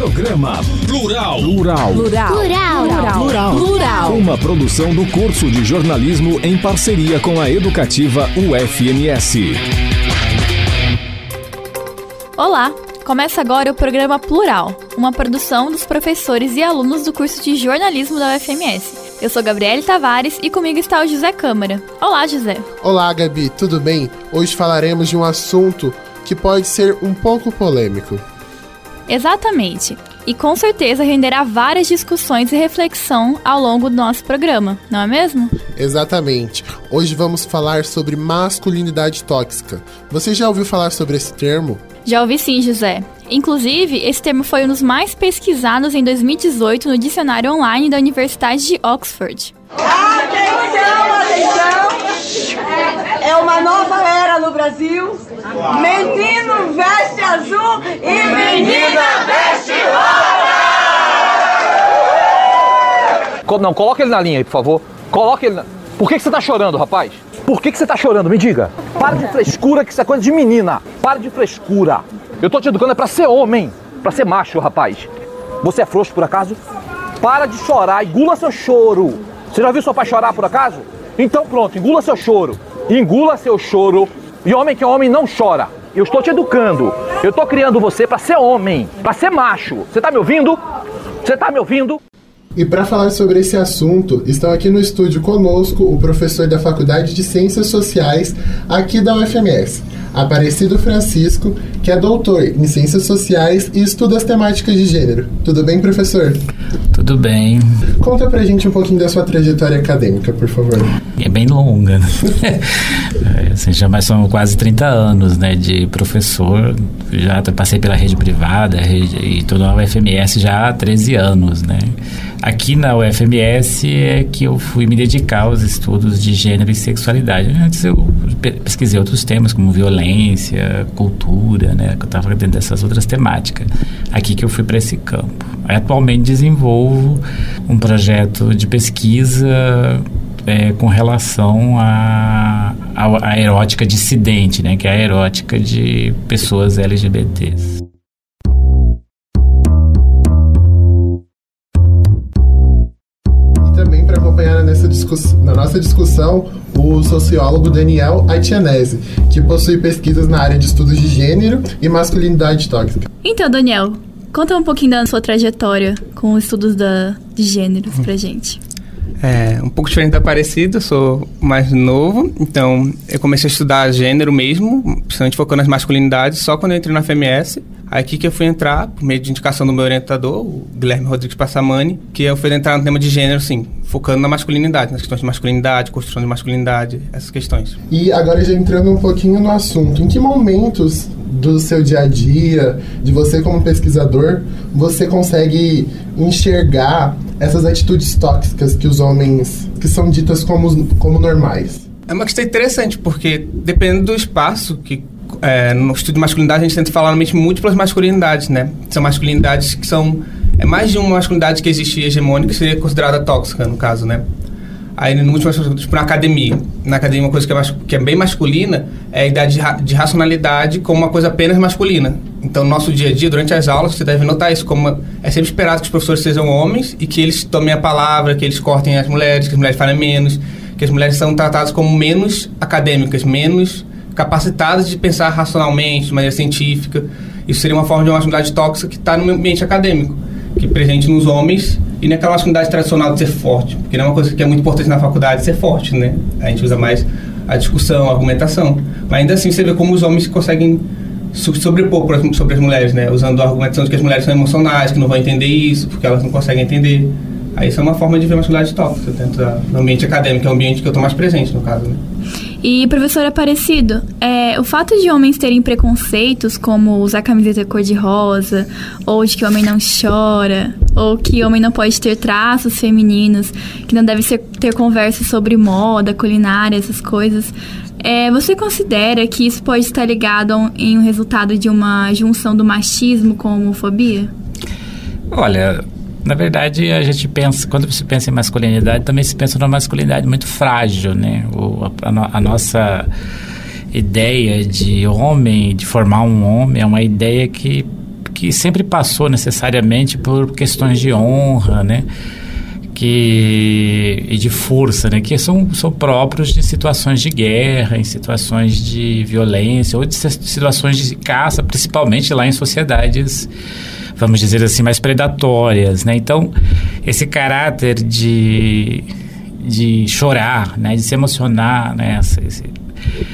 Programa Plural. Plural. Plural. Plural. Plural. Plural. Uma produção do curso de jornalismo em parceria com a educativa UFMS. Olá! Começa agora o programa Plural, uma produção dos professores e alunos do curso de jornalismo da UFMS. Eu sou Gabriele Tavares e comigo está o José Câmara. Olá, José. Olá, Gabi, tudo bem? Hoje falaremos de um assunto que pode ser um pouco polêmico. Exatamente. E com certeza renderá várias discussões e reflexão ao longo do nosso programa, não é mesmo? Exatamente. Hoje vamos falar sobre masculinidade tóxica. Você já ouviu falar sobre esse termo? Já ouvi sim, José. Inclusive, esse termo foi um dos mais pesquisados em 2018 no dicionário online da Universidade de Oxford. Atenção, atenção! É uma nova era no Brasil. Menino veste azul e menina veste rosa! Não, coloca ele na linha aí, por favor. Coloca ele na... Por que, que você tá chorando, rapaz? Por que, que você tá chorando? Me diga. Para de frescura, que isso é coisa de menina. Para de frescura. Eu tô te educando é pra ser homem, pra ser macho, rapaz. Você é frouxo por acaso? Para de chorar, engula seu choro. Você já viu seu pai chorar por acaso? Então pronto, engula seu choro. Engula seu choro. E homem que é homem não chora. Eu estou te educando. Eu estou criando você para ser homem, para ser macho. Você tá me ouvindo? Você tá me ouvindo? E para falar sobre esse assunto, estão aqui no estúdio conosco o professor da Faculdade de Ciências Sociais aqui da UFMS, Aparecido Francisco, que é doutor em Ciências Sociais e estuda as temáticas de gênero. Tudo bem, professor? Tudo bem. Conta pra gente um pouquinho da sua trajetória acadêmica, por favor. É bem longa. Né? assim, já mais são quase 30 anos né, de professor. Já passei pela rede privada rede, e estou na UFMS já há 13 anos. Né? Aqui na UFMS é que eu fui me dedicar aos estudos de gênero e sexualidade. Antes eu pesquisei outros temas como violência, cultura, né? Que eu estava dentro dessas outras temáticas. Aqui que eu fui para esse campo. Atualmente desenvolvo um projeto de pesquisa é, com relação à a, a, a, erótica dissidente, né? Que é a erótica de pessoas LGBTs. Também para acompanhar nessa na nossa discussão o sociólogo Daniel Aitianese, que possui pesquisas na área de estudos de gênero e masculinidade tóxica. Então, Daniel, conta um pouquinho da sua trajetória com estudos da, de gêneros pra gente. É, um pouco diferente da Aparecida, eu sou mais novo, então eu comecei a estudar gênero mesmo, principalmente focando nas masculinidades, só quando eu entrei na FMS. Aí aqui que eu fui entrar, por meio de indicação do meu orientador, o Guilherme Rodrigues Passamani, que eu fui entrar no tema de gênero, sim, focando na masculinidade, nas questões de masculinidade, construção de masculinidade, essas questões. E agora já entrando um pouquinho no assunto, em que momentos do seu dia a dia, de você como pesquisador, você consegue enxergar essas atitudes tóxicas que os homens, que são ditas como, como normais? É uma questão interessante, porque dependendo do espaço que é, no estudo de masculinidade a gente tenta falar normalmente múltiplas masculinidades, né? São masculinidades que são é mais de uma masculinidade que existe hegemônica que seria considerada tóxica no caso, né? Aí no último tipo na academia, na academia uma coisa que é, mais, que é bem masculina é a ideia de, ra, de racionalidade como uma coisa apenas masculina. Então, no nosso dia a dia, durante as aulas, você deve notar isso como uma, é sempre esperado que os professores sejam homens e que eles tomem a palavra, que eles cortem as mulheres, que as mulheres falem menos, que as mulheres são tratadas como menos acadêmicas, menos capacitadas de pensar racionalmente, de maneira científica. Isso seria uma forma de uma masculinidade tóxica que está no ambiente acadêmico, que é presente nos homens e naquela masculinidade tradicional de ser forte, porque não é uma coisa que é muito importante na faculdade ser forte, né? A gente usa mais a discussão, a argumentação. Mas ainda assim você vê como os homens conseguem sobrepor sobre as mulheres, né? Usando a argumentação de que as mulheres são emocionais, que não vão entender isso, porque elas não conseguem entender. Aí isso é uma forma de ver masculinidade tóxica dentro do ambiente acadêmico, é o ambiente que eu estou mais presente, no caso, né? E, professor Aparecido, é, o fato de homens terem preconceitos, como usar camiseta cor-de-rosa, ou de que homem não chora, ou que homem não pode ter traços femininos, que não deve ser, ter conversas sobre moda, culinária, essas coisas, é, você considera que isso pode estar ligado um, em um resultado de uma junção do machismo com a homofobia? Olha, na verdade, a gente pensa, quando se pensa em masculinidade, também se pensa numa masculinidade muito frágil, né? O, a, a, nossa ideia de homem, de formar um homem, é uma ideia que, que sempre passou necessariamente por questões de honra, né? Que, e de força, né? Que são, são próprios de situações de guerra, em situações de violência ou de situações de caça, principalmente lá em sociedades, vamos dizer assim, mais predatórias, né? Então, esse caráter de, de chorar, né? De se emocionar, né? Esse,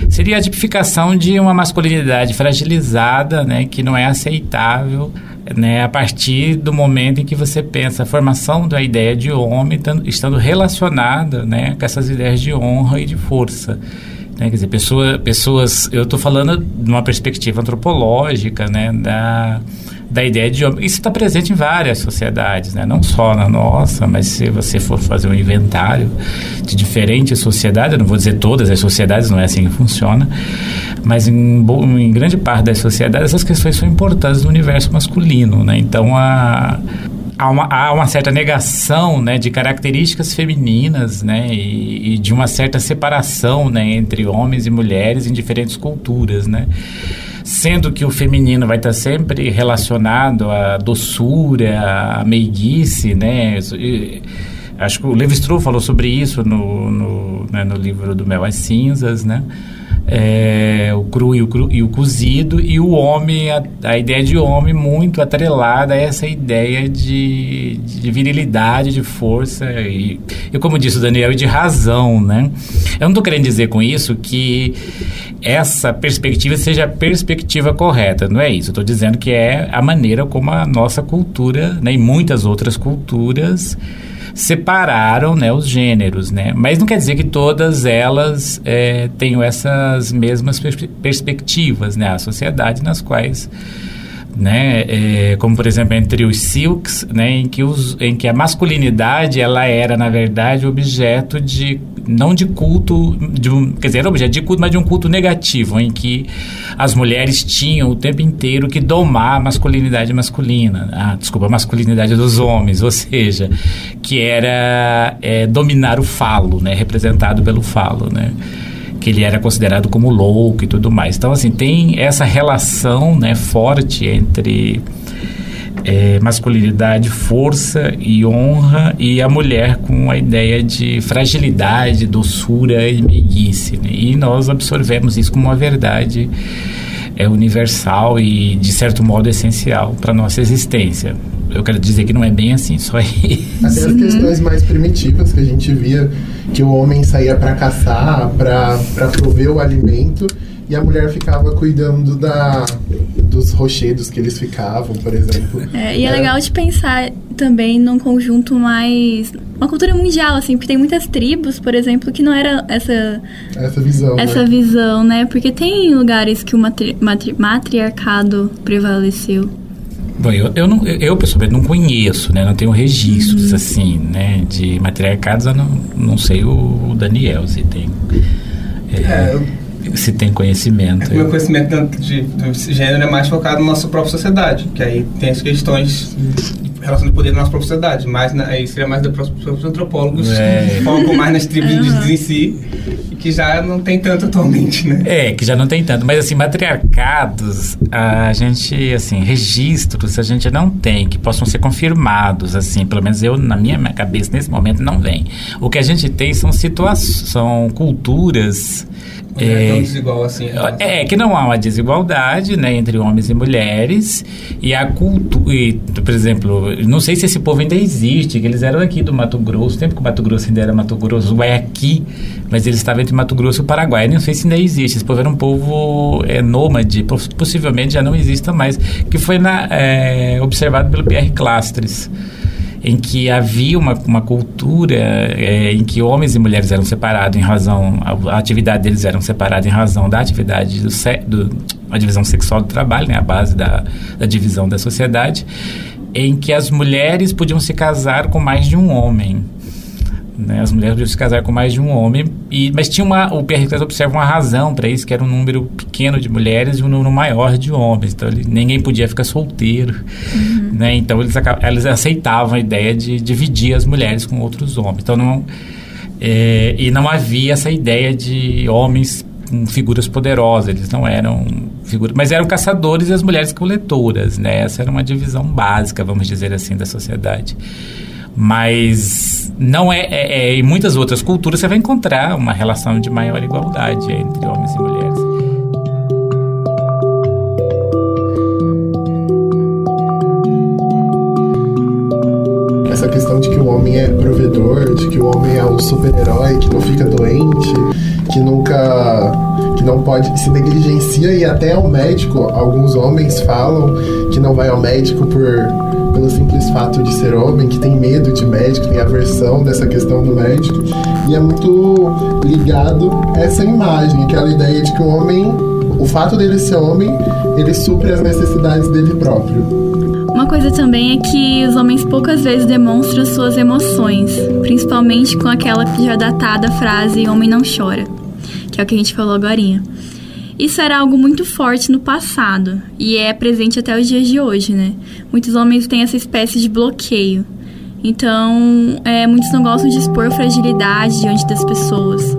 seria a tipificação de uma masculinidade fragilizada, né, que não é aceitável, né, a partir do momento em que você pensa a formação da ideia de homem estando relacionada, né, com essas ideias de honra e de força. Né, quer dizer, pessoa, pessoas, eu estou falando de uma perspectiva antropológica, né, da da ideia de homem. Isso está presente em várias sociedades, né? não só na nossa, mas se você for fazer um inventário de diferentes sociedades, eu não vou dizer todas as sociedades, não é assim que funciona, mas em, em grande parte das sociedades essas questões são importantes no universo masculino. Né? Então, a, há uma, há uma certa negação né, de características femininas né, e, e, de uma certa separação né, entre homens e mulheres em diferentes culturas. Né? Sendo que o feminino vai estar sempre relacionado à doçura, à meiguice, né? Acho que o Levi falou sobre isso no, no, né, no livro do Mel às Cinzas, né? É, o cru e o, cru e o cozido, e o homem, a, a, ideia de homem muito atrelada a essa ideia de, de virilidade, de força, e, e como disse o Daniel, de razão, né? Eu não estou querendo dizer com isso que essa perspectiva seja a perspectiva correta, não é isso. Estou dizendo que é a maneira como a nossa cultura, né, e muitas outras culturas, separaram né, os gêneros, né? Mas não quer dizer que todas elas é, tenham essas mesmas pers perspectivas, né? Há sociedades nas quais né, é, como por exemplo entre os silks, né, em que os, em que a masculinidade ela era na verdade objeto de não de culto, de um, quer dizer, era objeto de culto, mas de um culto negativo, em que as mulheres tinham o tempo inteiro que domar a masculinidade masculina, ah, desculpa, a masculinidade dos homens, ou seja, que era é, dominar o falo, né, representado pelo falo, né que ele era considerado como louco e tudo mais. Então, assim, tem essa relação né, forte entre é, masculinidade, força e honra, e a mulher com a ideia de fragilidade, doçura e meiguice. Né? E nós absorvemos isso como uma verdade é universal e, de certo modo, essencial para a nossa existência. Eu quero dizer que não é bem assim, só aí. Até as questões mais primitivas que a gente via, que o homem saía para caçar, para prover o alimento, e a mulher ficava cuidando da, dos rochedos que eles ficavam, por exemplo. É, e é, é legal de pensar também num conjunto mais. Uma cultura mundial, assim, porque tem muitas tribos, por exemplo, que não era essa. Essa visão. Essa né? visão, né? Porque tem lugares que o matri, matri, matriarcado prevaleceu. Bom, eu, eu, não, eu pessoalmente não conheço, né? Não tenho registros, uhum. assim, né? De matriarcados, eu não, não sei o, Daniel se tem. É, é, eu se tem conhecimento. É o meu conhecimento de, de gênero é mais focado na nossa própria sociedade, que aí tem as questões relação de poder na nossa própria sociedade, mas na, aí seria mais dos próprios antropólogos é. que focam mais nas tribos uhum. em si, que já não tem tanto atualmente, né? É, que já não tem tanto, mas assim, matriarcados, a gente, assim, registros a gente não tem, que possam ser confirmados, assim, pelo menos eu, na minha cabeça, nesse momento, não vem. O que a gente tem são situações, são culturas é, é tão desigual assim. Né? É, que não há uma desigualdade né, entre homens e mulheres. E a cultura. Por exemplo, não sei se esse povo ainda existe, que eles eram aqui do Mato Grosso, tempo que o Mato Grosso ainda era Mato Grosso, é aqui, mas eles estavam entre Mato Grosso e o Paraguai. Não sei se ainda existe. Esse povo era um povo é, nômade, possivelmente já não exista mais, que foi na, é, observado pelo Pierre Clastres em que havia uma, uma cultura é, em que homens e mulheres eram separados em razão, a, atividade deles eram separadas em razão da atividade do, do a divisão sexual do trabalho, né, a base da, da divisão da sociedade, em que as mulheres podiam se casar com mais de um homem. Né? As mulheres podiam se casar com mais de um homem, e, mas tinha uma, o Clas observa uma razão para isso, que era um número pequeno de mulheres e um número maior de homens. Então ele, ninguém podia ficar solteiro. Uhum. Né? Então eles, eles aceitavam a ideia de dividir as mulheres com outros homens. Então não, é, e não havia essa ideia de homens com figuras poderosas, eles não eram figuras, mas eram caçadores e as mulheres coletoras, né? Essa era uma divisão básica, vamos dizer assim, da sociedade. Mas não é, é, é em muitas outras culturas você vai encontrar uma relação de maior igualdade entre homens e mulheres. Essa questão de que o homem é provedor, de que o homem é o super-herói que não fica doente, que nunca que não pode se negligencia e até ao médico alguns homens falam que não vai ao médico por pelo simples fato de ser homem que tem medo de médico tem aversão dessa questão do médico e é muito ligado a essa imagem aquela ideia de que o homem o fato dele ser homem ele supre as necessidades dele próprio uma coisa também é que os homens poucas vezes demonstram suas emoções, principalmente com aquela já datada frase homem não chora que é o que a gente falou agora. Isso era algo muito forte no passado e é presente até os dias de hoje, né? Muitos homens têm essa espécie de bloqueio. Então, é, muitos não gostam de expor fragilidade diante das pessoas.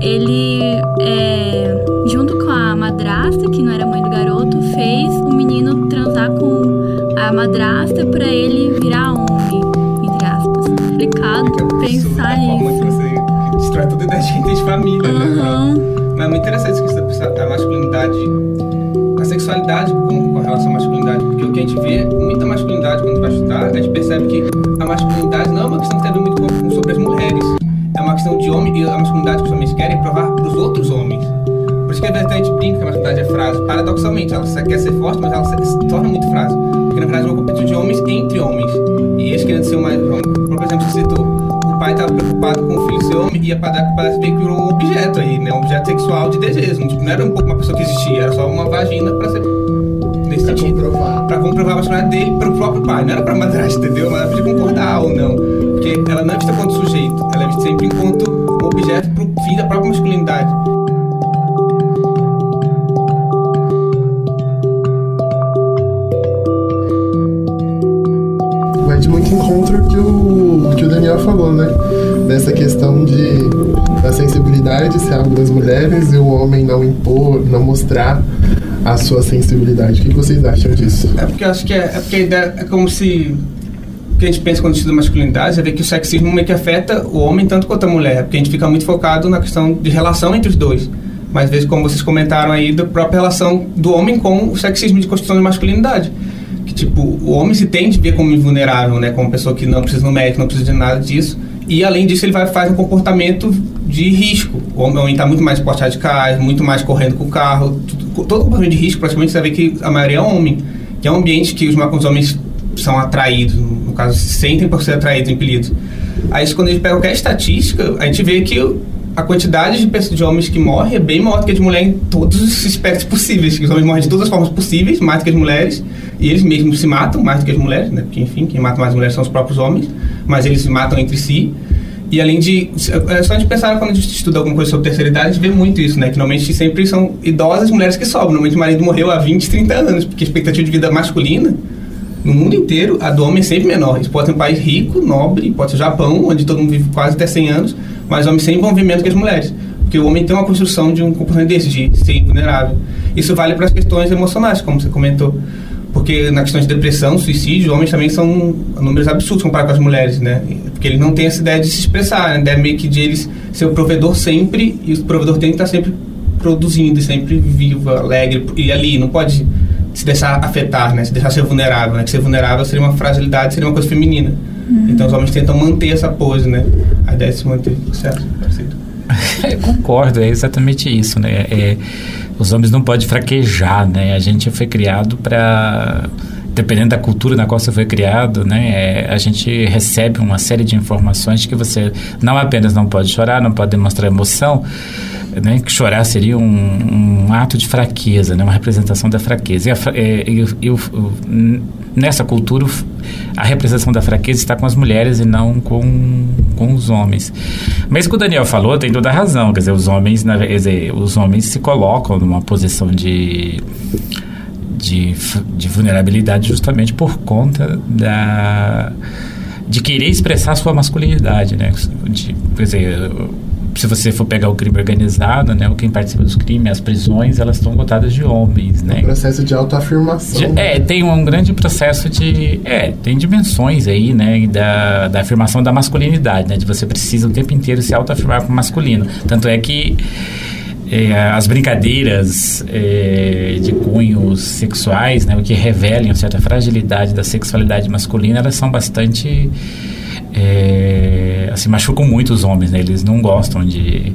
Ele é, junto com a madrasta, que não era mãe do garoto, fez o menino transar com a madrasta para ele virar homem, entre aspas. Complicado pensar nisso destrói toda a ideia de quem tem de família, uhum. né? Mas é muito interessante isso que a masculinidade, a sexualidade com, com relação à masculinidade, porque o que a gente vê, muita masculinidade quando vai estudar, a gente percebe que a masculinidade questão de homem, e a masculinidade que os homens querem provar para os outros homens. Por isso que a gente brinca que a masculinidade é frase. Paradoxalmente, ela quer ser forte, mas ela se torna muito frase. Porque na verdade é uma competição de homens entre homens. E eles querendo ser o mais homem. Por exemplo, você citou pai estava preocupado com o filho ser homem e ia para parece bem que virou um objeto aí, né? Um objeto sexual de desejo. Tipo, não era um pouco uma pessoa que existia, era só uma vagina para ser. Nesse pra sentido. Comprovar. Pra comprovar a masculinidade dele para o próprio pai. Não era para madrasta, entendeu? Mas ela podia concordar ou não. Porque ela não é vista quanto sujeito, ela é vista sempre enquanto um objeto para o fim da própria masculinidade. Vai de muito encontro que o que o Daniel falou, né? Dessa questão de da sensibilidade ser algo das mulheres e o homem não impor, não mostrar a sua sensibilidade. O que vocês acham disso? É porque eu acho que é, é porque a ideia é como se que a gente pensa quando estuda masculinidade é ver que o sexismo meio que afeta o homem tanto quanto a mulher, porque a gente fica muito focado na questão de relação entre os dois. Mas às vezes, como vocês comentaram aí, da própria relação do homem com o sexismo de construção de masculinidade tipo, o homem se tem de ver como invulnerável, né? Como pessoa que não precisa no médico, não precisa de nada disso. E além disso, ele vai fazer um comportamento de risco. O homem está muito mais esporte radicais, muito mais correndo com o carro. Tudo, todo comportamento de risco, praticamente, você vai ver que a maioria é homem. Que é um ambiente que os, os homens são atraídos, caso, se sentem por ser atraídos, impelidos. Aí, quando a gente pega qualquer estatística, a gente vê que a quantidade de, pessoas, de homens que morrem é bem maior do que de mulher em todos os aspectos possíveis. Os homens morrem de todas as formas possíveis, mais do que as mulheres. E eles mesmos se matam mais do que as mulheres, né? Porque, enfim, quem mata mais as mulheres são os próprios homens. Mas eles se matam entre si. E além de. É só a gente pensar quando a gente estuda alguma coisa sobre terceira idade, a gente vê muito isso, né? Que normalmente sempre são idosas mulheres que sobram. Normalmente o marido morreu há 20, 30 anos, porque a expectativa de vida masculina no mundo inteiro, a do homem é sempre menor. Isso pode ser um país rico, nobre, pode ser o Japão, onde todo mundo vive quase até 100 anos, mas homens sem envolvimento que as mulheres. Porque o homem tem uma construção de um comportamento desse, de ser vulnerável. Isso vale para as questões emocionais, como você comentou. Porque na questão de depressão, suicídio, homens também são números absurdos comparados com as mulheres, né? Porque eles não têm essa ideia de se expressar, né? Ideia meio que de eles ser o provedor sempre, e o provedor tem que estar sempre produzindo, sempre vivo, alegre, e ali, não pode se deixar afetar, né? Se deixar ser vulnerável, né? Que ser vulnerável seria uma fragilidade, seria uma coisa feminina. Uhum. Então os homens tentam manter essa pose, né? A ideia de se manter, certo? Eu concordo, é exatamente isso, né? É, os homens não podem fraquejar, né? A gente foi criado para dependendo da cultura na qual você foi criado, né, é, a gente recebe uma série de informações que você não apenas não pode chorar, não pode demonstrar emoção, né, que chorar seria um, um, ato de fraqueza, né, uma representação da fraqueza. E, a, é, e, e, e, nessa cultura, a representação da fraqueza está com as mulheres e não com, com os homens. Mas o que o Daniel falou tem toda a razão. Quer dizer, os homens, na, dizer, os homens se colocam numa posição de de, de vulnerabilidade justamente por conta da de querer expressar sua masculinidade, né? De, quer dizer, se você for pegar o crime organizado, né, quem participa dos crimes, as prisões, elas estão lotadas de homens, né? Um processo de autoafirmação. De, é, tem um grande processo de, é, tem dimensões aí, né, da, da afirmação da masculinidade, né, de você precisa o tempo inteiro se autoafirmar como masculino. Tanto é que é, as brincadeiras é, de cunhos sexuais, né, o que revelam uma certa fragilidade da sexualidade masculina, elas são bastante é, assim machucam muito os homens, né? Eles não gostam de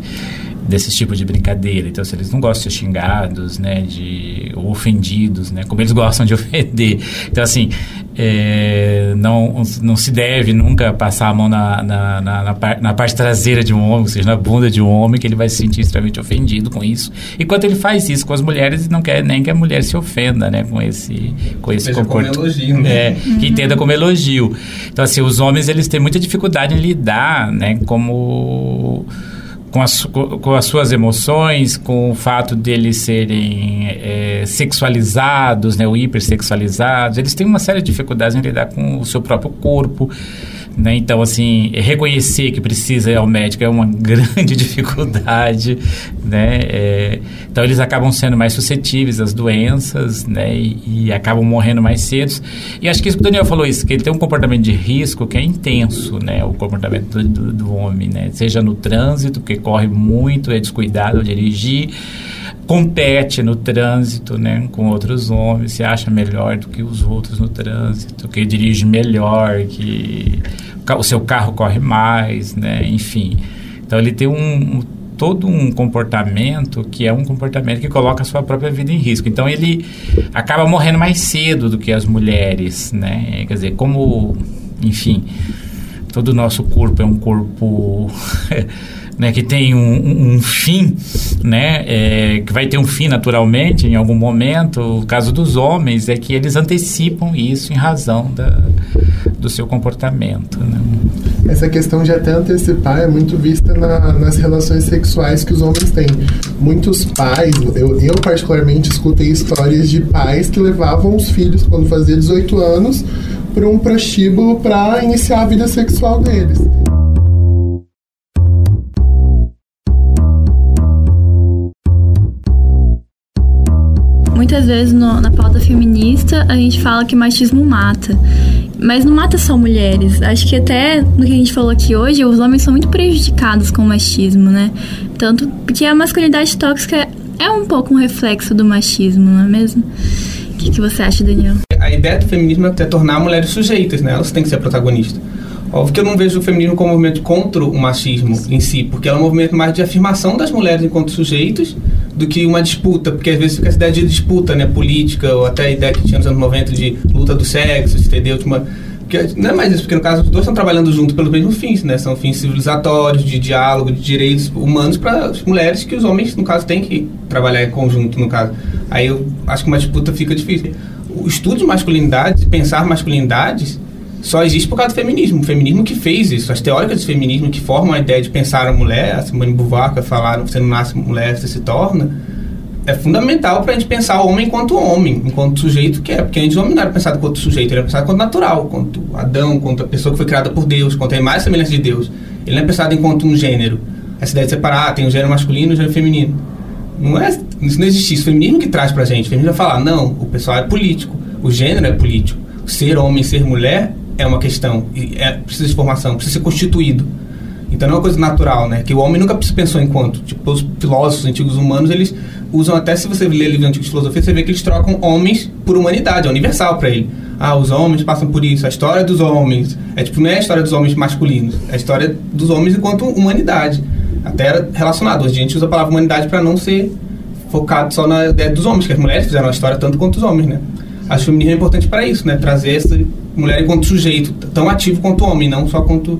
desse tipo de brincadeira. Então, se eles não gostam de ser xingados, né, de ou ofendidos, né, como eles gostam de ofender. Então, assim, é, não, não se deve nunca passar a mão na, na, na, na, par, na parte traseira de um homem, ou seja, na bunda de um homem, que ele vai se sentir extremamente ofendido com isso. E quando ele faz isso com as mulheres, não quer nem que a mulher se ofenda, né, com esse, com esse comportamento. Como elogio, né? É, que entenda como elogio. Então, assim, os homens, eles têm muita dificuldade em lidar, né, como com as, com as suas emoções, com o fato deles serem é, sexualizados, né, ou hipersexualizados, eles têm uma série de dificuldades em lidar com o seu próprio corpo. Né? Então, assim, reconhecer que precisa ir ao médico é uma grande dificuldade, né? É, então, eles acabam sendo mais suscetíveis às doenças, né? E, e, acabam morrendo mais cedo. E acho que isso que o Daniel falou, isso, que ele tem um comportamento de risco que é intenso, né? O comportamento do, do, do homem, né? Seja no trânsito, que corre muito, é descuidado ao dirigir, compete no trânsito, né, com outros homens, se acha melhor do que os outros no trânsito, que dirige melhor, que o seu carro corre mais, né, enfim. Então ele tem um, todo um comportamento que é um comportamento que coloca a sua própria vida em risco. Então ele acaba morrendo mais cedo do que as mulheres, né? Quer dizer, como, enfim, todo o nosso corpo é um corpo né, que tem um, um fim, né, é, que vai ter um fim naturalmente em algum momento. O caso dos homens é que eles antecipam isso em razão da, do seu comportamento. Né? Essa questão de até antecipar é muito vista na, nas relações sexuais que os homens têm. Muitos pais, eu, eu particularmente escutei histórias de pais que levavam os filhos quando fazia 18 anos para um prostíbulo para iniciar a vida sexual deles. Muitas vezes no, na pauta feminista a gente fala que machismo mata. Mas não mata só mulheres. Acho que até no que a gente falou aqui hoje, os homens são muito prejudicados com o machismo, né? Tanto porque a masculinidade tóxica é um pouco um reflexo do machismo, não é mesmo? O que, que você acha, Daniel? A ideia do feminismo é tornar mulheres sujeitas, né? Elas têm que ser protagonistas. Óbvio que eu não vejo o feminismo como um movimento contra o machismo em si, porque é um movimento mais de afirmação das mulheres enquanto sujeitos do que uma disputa, porque às vezes fica essa ideia de disputa, né, política, ou até a ideia que tinha nos anos 90 de luta dos sexos, entendeu? Uma, porque não é mais isso, porque no caso os dois estão trabalhando junto pelos mesmos fins, né? São fins civilizatórios, de diálogo, de direitos humanos para as mulheres que os homens, no caso, têm que trabalhar em conjunto, no caso. Aí eu acho que uma disputa fica difícil. O estudo de masculinidades, pensar masculinidades, só existe por causa do feminismo. O feminismo que fez isso. As teóricas do feminismo que formam a ideia de pensar a mulher, a Simone Beauvoir falaram, você não nasce mulher, você se torna, é fundamental para a gente pensar o homem enquanto homem, enquanto sujeito que é. Porque a gente não era pensado enquanto sujeito, ele era pensado enquanto natural, enquanto Adão, enquanto a pessoa que foi criada por Deus, enquanto a imagem e semelhança de Deus. Ele não é pensado enquanto um gênero. Essa ideia de separar, ah, tem o gênero masculino e o gênero feminino. Não é, isso não existe. Isso o feminismo que traz para a gente. O feminismo vai falar, não, o pessoal é político, o gênero é político. Ser homem, ser mulher é uma questão, é, precisa de formação, precisa ser constituído. Então não é uma coisa natural, né? Que o homem nunca se pensou enquanto. Tipo, os filósofos antigos humanos, eles usam até, se você ler livros antigos de filosofia, você vê que eles trocam homens por humanidade, é universal para ele. Ah, os homens passam por isso, a história dos homens. É tipo, não é a história dos homens masculinos, é a história dos homens enquanto humanidade. Até era relacionado. Hoje a gente usa a palavra humanidade para não ser focado só na ideia dos homens, que as mulheres fizeram a história tanto quanto os homens, né? Acho que o feminismo é importante para isso, né? Trazer essa mulher enquanto sujeito, tão ativo quanto homem, não só quanto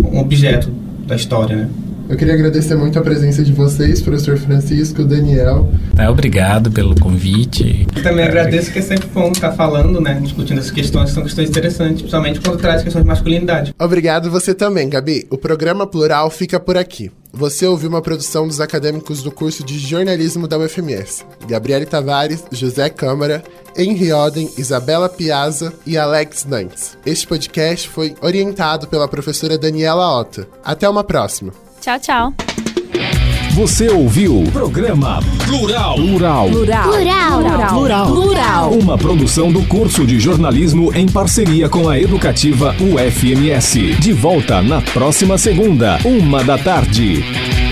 um objeto da história, né? Eu queria agradecer muito a presença de vocês, professor Francisco, Daniel. Tá, obrigado pelo convite. Eu também agradeço que é sempre bom estar falando, né, discutindo essas questões, são questões interessantes, principalmente quando traz questões de masculinidade. Obrigado você também, Gabi. O programa Plural fica por aqui. Você ouviu uma produção dos acadêmicos do curso de jornalismo da UFMS. Gabriele Tavares, José Câmara, Henry Oden, Isabela Piazza e Alex Nantes. Este podcast foi orientado pela professora Daniela Ota. Até uma próxima. Tchau, tchau. Você ouviu Programa Plural. Plural. Plural. Plural. Plural. Plural. Uma produção do curso de jornalismo em parceria com a educativa UFMS. De volta na próxima segunda, uma da tarde.